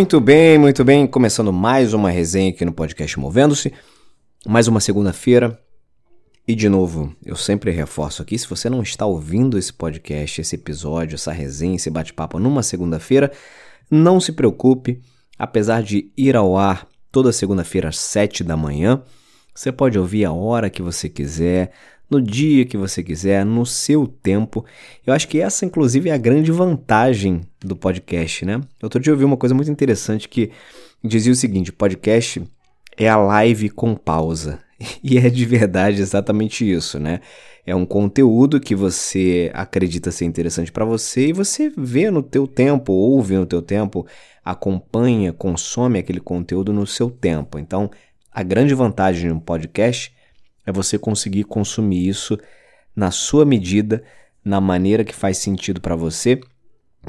Muito bem, muito bem. Começando mais uma resenha aqui no podcast Movendo-se. Mais uma segunda-feira. E de novo, eu sempre reforço aqui: se você não está ouvindo esse podcast, esse episódio, essa resenha, esse bate-papo numa segunda-feira, não se preocupe. Apesar de ir ao ar toda segunda-feira às 7 da manhã, você pode ouvir a hora que você quiser, no dia que você quiser, no seu tempo. Eu acho que essa, inclusive, é a grande vantagem do podcast, né? Outro dia eu ouvi uma coisa muito interessante que dizia o seguinte: podcast é a live com pausa. E é de verdade exatamente isso, né? É um conteúdo que você acredita ser interessante para você e você vê no teu tempo, ouve no teu tempo, acompanha, consome aquele conteúdo no seu tempo. Então, a grande vantagem de um podcast é você conseguir consumir isso na sua medida, na maneira que faz sentido para você.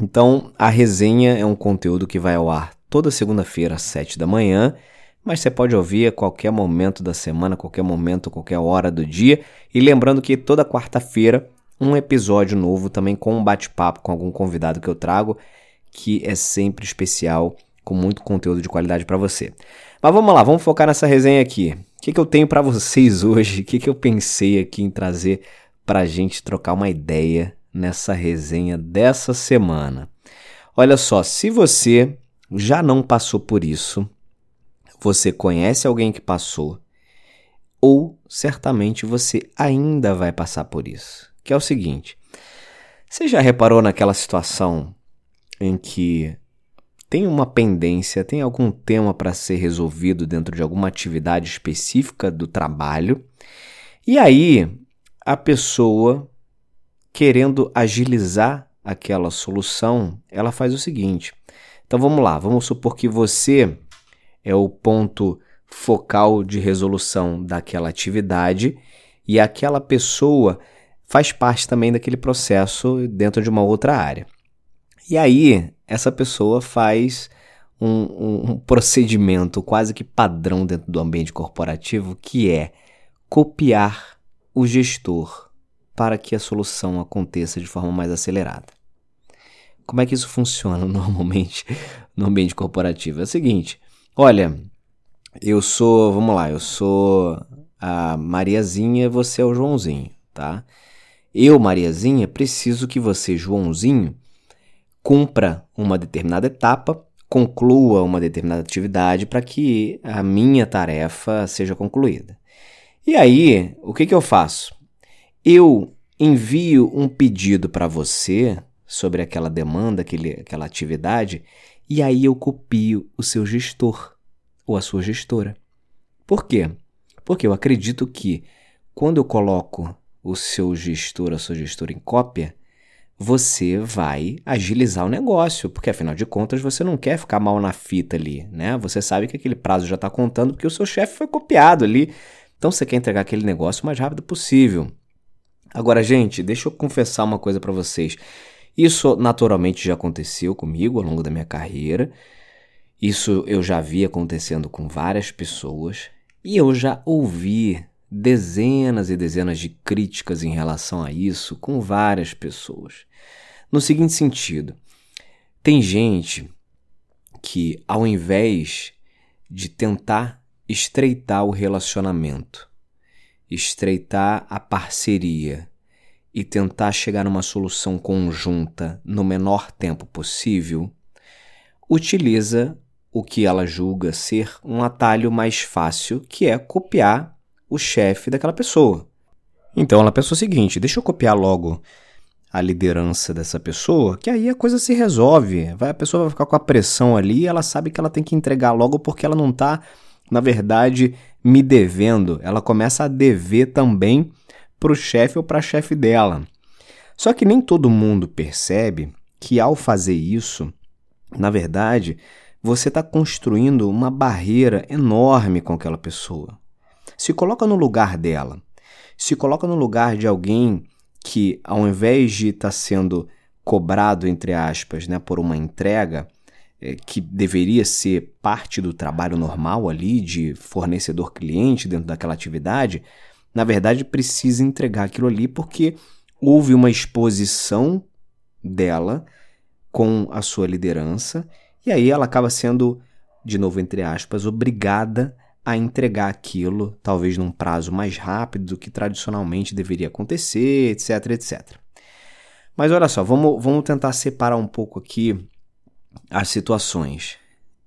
Então, a resenha é um conteúdo que vai ao ar toda segunda-feira às 7 da manhã, mas você pode ouvir a qualquer momento da semana, qualquer momento, qualquer hora do dia. E lembrando que toda quarta-feira um episódio novo também com um bate-papo com algum convidado que eu trago, que é sempre especial, com muito conteúdo de qualidade para você. Mas vamos lá, vamos focar nessa resenha aqui. O que, que eu tenho para vocês hoje? O que, que eu pensei aqui em trazer para gente trocar uma ideia nessa resenha dessa semana? Olha só, se você já não passou por isso, você conhece alguém que passou, ou certamente você ainda vai passar por isso. Que é o seguinte: você já reparou naquela situação em que tem uma pendência, tem algum tema para ser resolvido dentro de alguma atividade específica do trabalho, e aí a pessoa, querendo agilizar aquela solução, ela faz o seguinte. Então vamos lá, vamos supor que você é o ponto focal de resolução daquela atividade e aquela pessoa faz parte também daquele processo dentro de uma outra área. E aí, essa pessoa faz um, um, procedimento quase que padrão dentro do ambiente corporativo, que é copiar o gestor para que a solução aconteça de forma mais acelerada. Como é que isso funciona normalmente no ambiente corporativo? É o seguinte: olha, eu sou, vamos lá, eu sou a Mariazinha, você é o Joãozinho, tá? Eu, Mariazinha, preciso que você, Joãozinho, cumpra uma determinada etapa, conclua uma determinada atividade para que a minha tarefa seja concluída. E aí, o que, que eu faço? Eu envio um pedido para você sobre aquela demanda, aquele, aquela atividade, e aí eu copio o seu gestor ou a sua gestora. Por quê? Porque eu acredito que quando eu coloco o seu gestor, a sua gestora em cópia, você vai agilizar o negócio, porque afinal de contas você não quer ficar mal na fita ali, né? Você sabe que aquele prazo já está contando porque o seu chefe foi copiado ali. Então você quer entregar aquele negócio o mais rápido possível. Agora, gente, deixa eu confessar uma coisa para vocês. Isso naturalmente já aconteceu comigo ao longo da minha carreira. Isso eu já vi acontecendo com várias pessoas e eu já ouvi dezenas e dezenas de críticas em relação a isso com várias pessoas. No seguinte sentido, tem gente que, ao invés de tentar estreitar o relacionamento, estreitar a parceria e tentar chegar numa solução conjunta no menor tempo possível, utiliza o que ela julga ser um atalho mais fácil, que é copiar o chefe daquela pessoa. Então ela pensou o seguinte: deixa eu copiar logo a liderança dessa pessoa, que aí a coisa se resolve. Vai, a pessoa vai ficar com a pressão ali, ela sabe que ela tem que entregar logo porque ela não está, na verdade, me devendo. Ela começa a dever também para o chefe ou para a chefe dela. Só que nem todo mundo percebe que ao fazer isso, na verdade, você está construindo uma barreira enorme com aquela pessoa. Se coloca no lugar dela. Se coloca no lugar de alguém que, ao invés de estar tá sendo cobrado, entre aspas, né, por uma entrega, é, que deveria ser parte do trabalho normal ali, de fornecedor-cliente dentro daquela atividade, na verdade precisa entregar aquilo ali porque houve uma exposição dela com a sua liderança E aí ela acaba sendo, de novo entre aspas, obrigada a entregar aquilo, talvez num prazo mais rápido do que tradicionalmente deveria acontecer, etc, etc. Mas olha só, vamos, vamos tentar separar um pouco aqui as situações.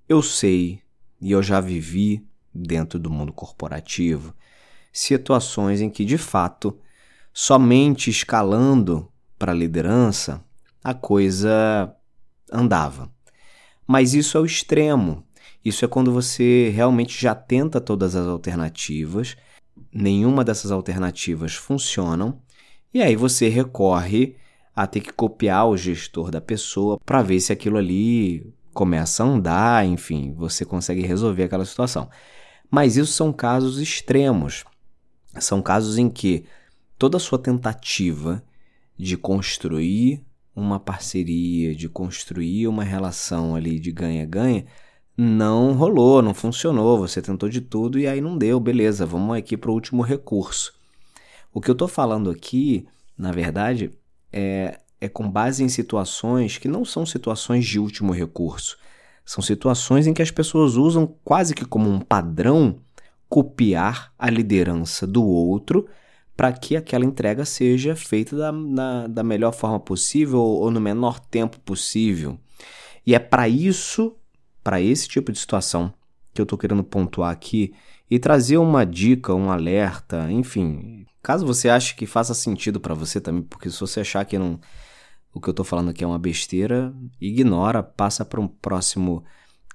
Eu sei e eu já vivi dentro do mundo corporativo situações em que, de fato, somente escalando para a liderança a coisa andava. Mas isso é o extremo. Isso é quando você realmente já tenta todas as alternativas, nenhuma dessas alternativas funcionam, e aí você recorre a ter que copiar o gestor da pessoa para ver se aquilo ali começa a andar, enfim, você consegue resolver aquela situação. Mas isso são casos extremos. São casos em que toda a sua tentativa de construir uma parceria, de construir uma relação ali de ganha-ganha, não rolou, não funcionou. Você tentou de tudo e aí não deu, beleza, vamos aqui para o último recurso. O que eu estou falando aqui, na verdade, é, é com base em situações que não são situações de último recurso. São situações em que as pessoas usam quase que como um padrão copiar a liderança do outro para que aquela entrega seja feita da, na, da melhor forma possível ou no menor tempo possível. E é para isso, para esse tipo de situação, que eu estou querendo pontuar aqui e trazer uma dica, um alerta, enfim, Caso você ache que faça sentido para você também, porque se você achar que não, o que eu estou falando aqui é uma besteira, ignora, passa para um próximo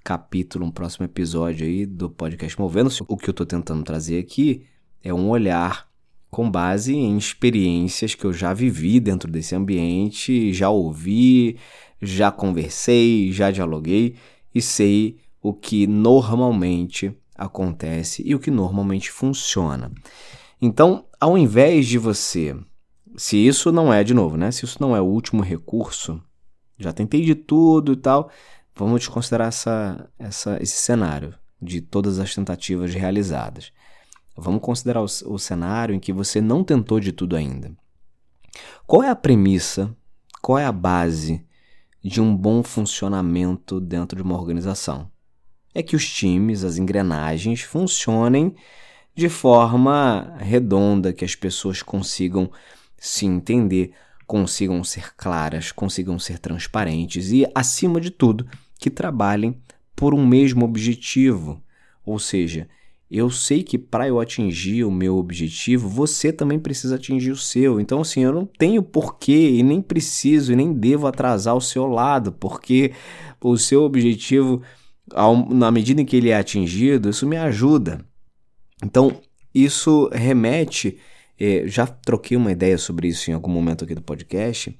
capítulo, um próximo episódio aí do podcast Movendo-se. O que eu estou tentando trazer aqui é um olhar com base em experiências que eu já vivi dentro desse ambiente, já ouvi, já conversei, já dialoguei e sei o que normalmente acontece e o que normalmente funciona. Então, ao invés de você, se isso não é, de novo, né? Se isso não é o último recurso, já tentei de tudo e tal, vamos desconsiderar essa, essa, esse cenário de todas as tentativas realizadas. Vamos considerar o, o cenário em que você não tentou de tudo ainda. Qual é a premissa, qual é a base de um bom funcionamento dentro de uma organização? É que os times, as engrenagens funcionem de forma redonda, que as pessoas consigam se entender, consigam ser claras, consigam ser transparentes e, acima de tudo, que trabalhem por um mesmo objetivo. Ou seja, eu sei que para eu atingir o meu objetivo, você também precisa atingir o seu. Então, assim, eu não tenho porquê e nem preciso e nem devo atrasar o seu lado, porque o seu objetivo, na medida em que ele é atingido, isso me ajuda. Então, isso remete, eh, já troquei uma ideia sobre isso em algum momento aqui do podcast,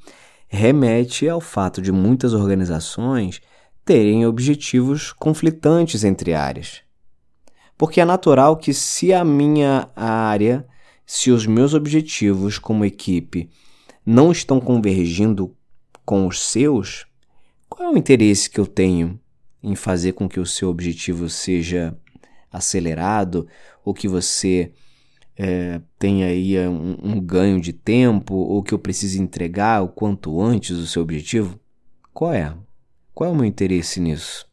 remete ao fato de muitas organizações terem objetivos conflitantes entre áreas. Porque é natural que, se a minha área, se os meus objetivos como equipe não estão convergindo com os seus, qual é o interesse que eu tenho em fazer com que o seu objetivo seja acelerado ou que você é, tenha aí um, um ganho de tempo ou que eu precise entregar o quanto antes o seu objetivo? Qual é? Qual é o meu interesse nisso?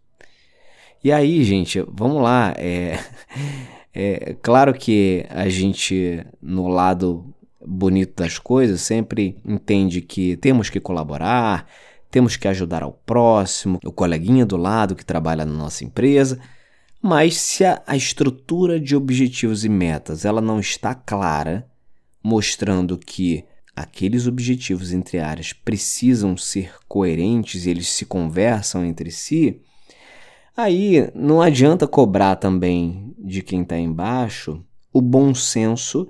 E aí, gente, vamos lá. É, é claro que a gente, no lado bonito das coisas, sempre entende que temos que colaborar, temos que ajudar ao próximo, o coleguinha do lado que trabalha na nossa empresa. Mas se a, a estrutura de objetivos e metas ela não está clara, mostrando que aqueles objetivos entre áreas precisam ser coerentes e eles se conversam entre si, aí não adianta cobrar também de quem está embaixo o bom senso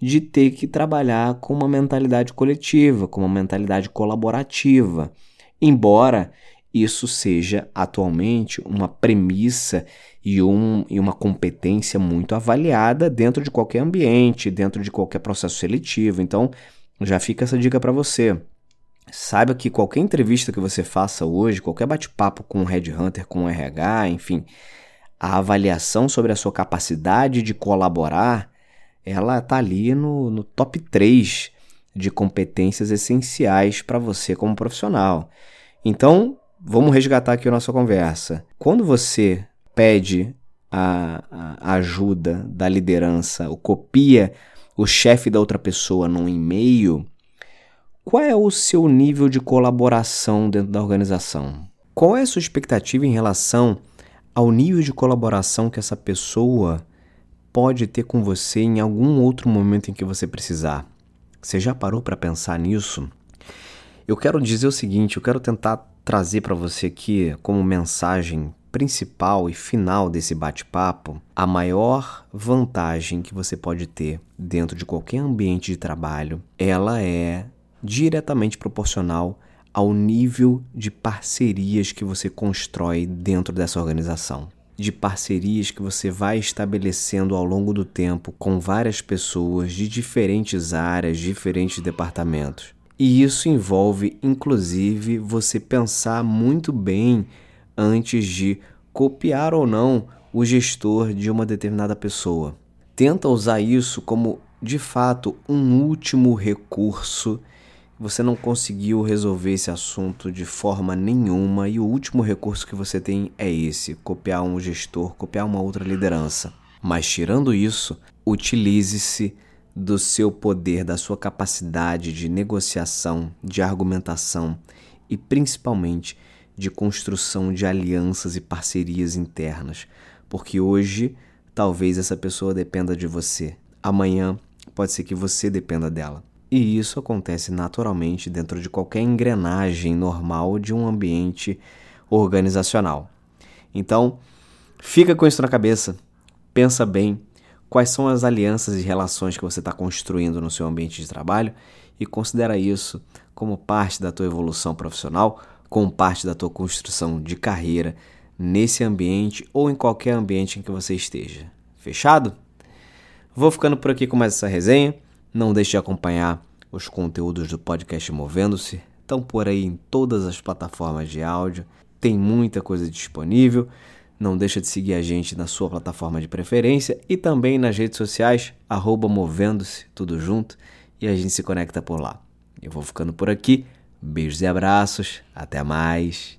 de ter que trabalhar com uma mentalidade coletiva, com uma mentalidade colaborativa. Embora isso seja atualmente uma premissa e, um, e uma competência muito avaliada dentro de qualquer ambiente, dentro de qualquer processo seletivo. Então, já fica essa dica para você. Saiba que qualquer entrevista que você faça hoje, qualquer bate-papo com um headhunter, com um RH, enfim, a avaliação sobre a sua capacidade de colaborar, ela está ali no, no top 3 de competências essenciais para você como profissional. Então, vamos resgatar aqui a nossa conversa. Quando você pede a, a ajuda da liderança, ou copia o chefe da outra pessoa num e-mail, qual é o seu nível de colaboração dentro da organização? Qual é a sua expectativa em relação ao nível de colaboração que essa pessoa pode ter com você em algum outro momento em que você precisar? Você já parou para pensar nisso? Eu quero dizer o seguinte, eu quero tentar trazer para você aqui como mensagem principal e final desse bate-papo, a maior vantagem que você pode ter dentro de qualquer ambiente de trabalho, ela é diretamente proporcional ao nível de parcerias que você constrói dentro dessa organização. De parcerias que você vai estabelecendo ao longo do tempo com várias pessoas de diferentes áreas, diferentes departamentos. E isso envolve, inclusive, você pensar muito bem antes de copiar ou não o gestor de uma determinada pessoa. Tenta usar isso como, de fato, um último recurso. Você não conseguiu resolver esse assunto de forma nenhuma e o último recurso que você tem é esse: copiar um gestor, copiar uma outra liderança. Mas tirando isso, utilize-se do seu poder, da sua capacidade de negociação, de argumentação e principalmente de construção de alianças e parcerias internas, porque hoje talvez essa pessoa dependa de você, amanhã pode ser que você dependa dela. E isso acontece naturalmente dentro de qualquer engrenagem normal de um ambiente organizacional. Então, fica com isso na cabeça, pensa bem quais são as alianças e relações que você está construindo no seu ambiente de trabalho e considera isso como parte da tua evolução profissional, como parte da tua construção de carreira nesse ambiente ou em qualquer ambiente em que você esteja. Fechado? Vou ficando por aqui com mais essa resenha. Não deixe de acompanhar os conteúdos do podcast Movendo-se. Estão por aí em todas as plataformas de áudio. Tem muita coisa disponível. Não deixa de seguir a gente na sua plataforma de preferência e também nas redes sociais, movendo-se, tudo junto, e a gente se conecta por lá. Eu vou ficando por aqui. Beijos e abraços. Até mais.